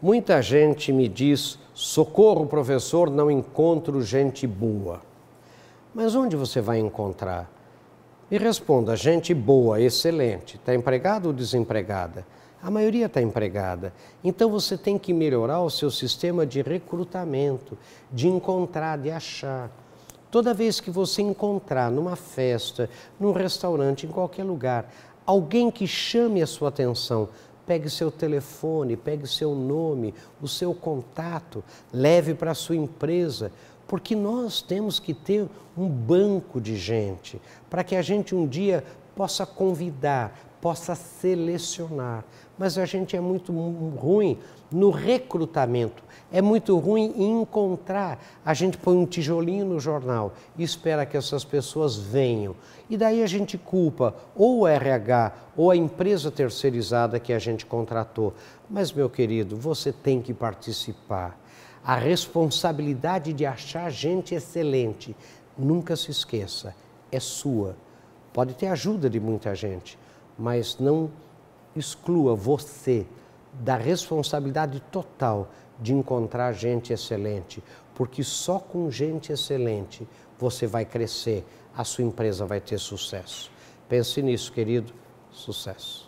Muita gente me diz: socorro, professor, não encontro gente boa. Mas onde você vai encontrar? Me responda: gente boa, excelente. Está empregado ou desempregada? A maioria está empregada. Então você tem que melhorar o seu sistema de recrutamento, de encontrar, de achar. Toda vez que você encontrar numa festa, num restaurante, em qualquer lugar, alguém que chame a sua atenção, pegue seu telefone, pegue seu nome, o seu contato, leve para a sua empresa, porque nós temos que ter um banco de gente para que a gente um dia possa convidar, possa selecionar. Mas a gente é muito ruim no recrutamento, é muito ruim em encontrar. A gente põe um tijolinho no jornal e espera que essas pessoas venham. E daí a gente culpa ou o RH ou a empresa terceirizada que a gente contratou. Mas, meu querido, você tem que participar. A responsabilidade de achar gente excelente, nunca se esqueça, é sua. Pode ter ajuda de muita gente, mas não exclua você da responsabilidade total de encontrar gente excelente, porque só com gente excelente você vai crescer, a sua empresa vai ter sucesso. Pense nisso, querido. Sucesso.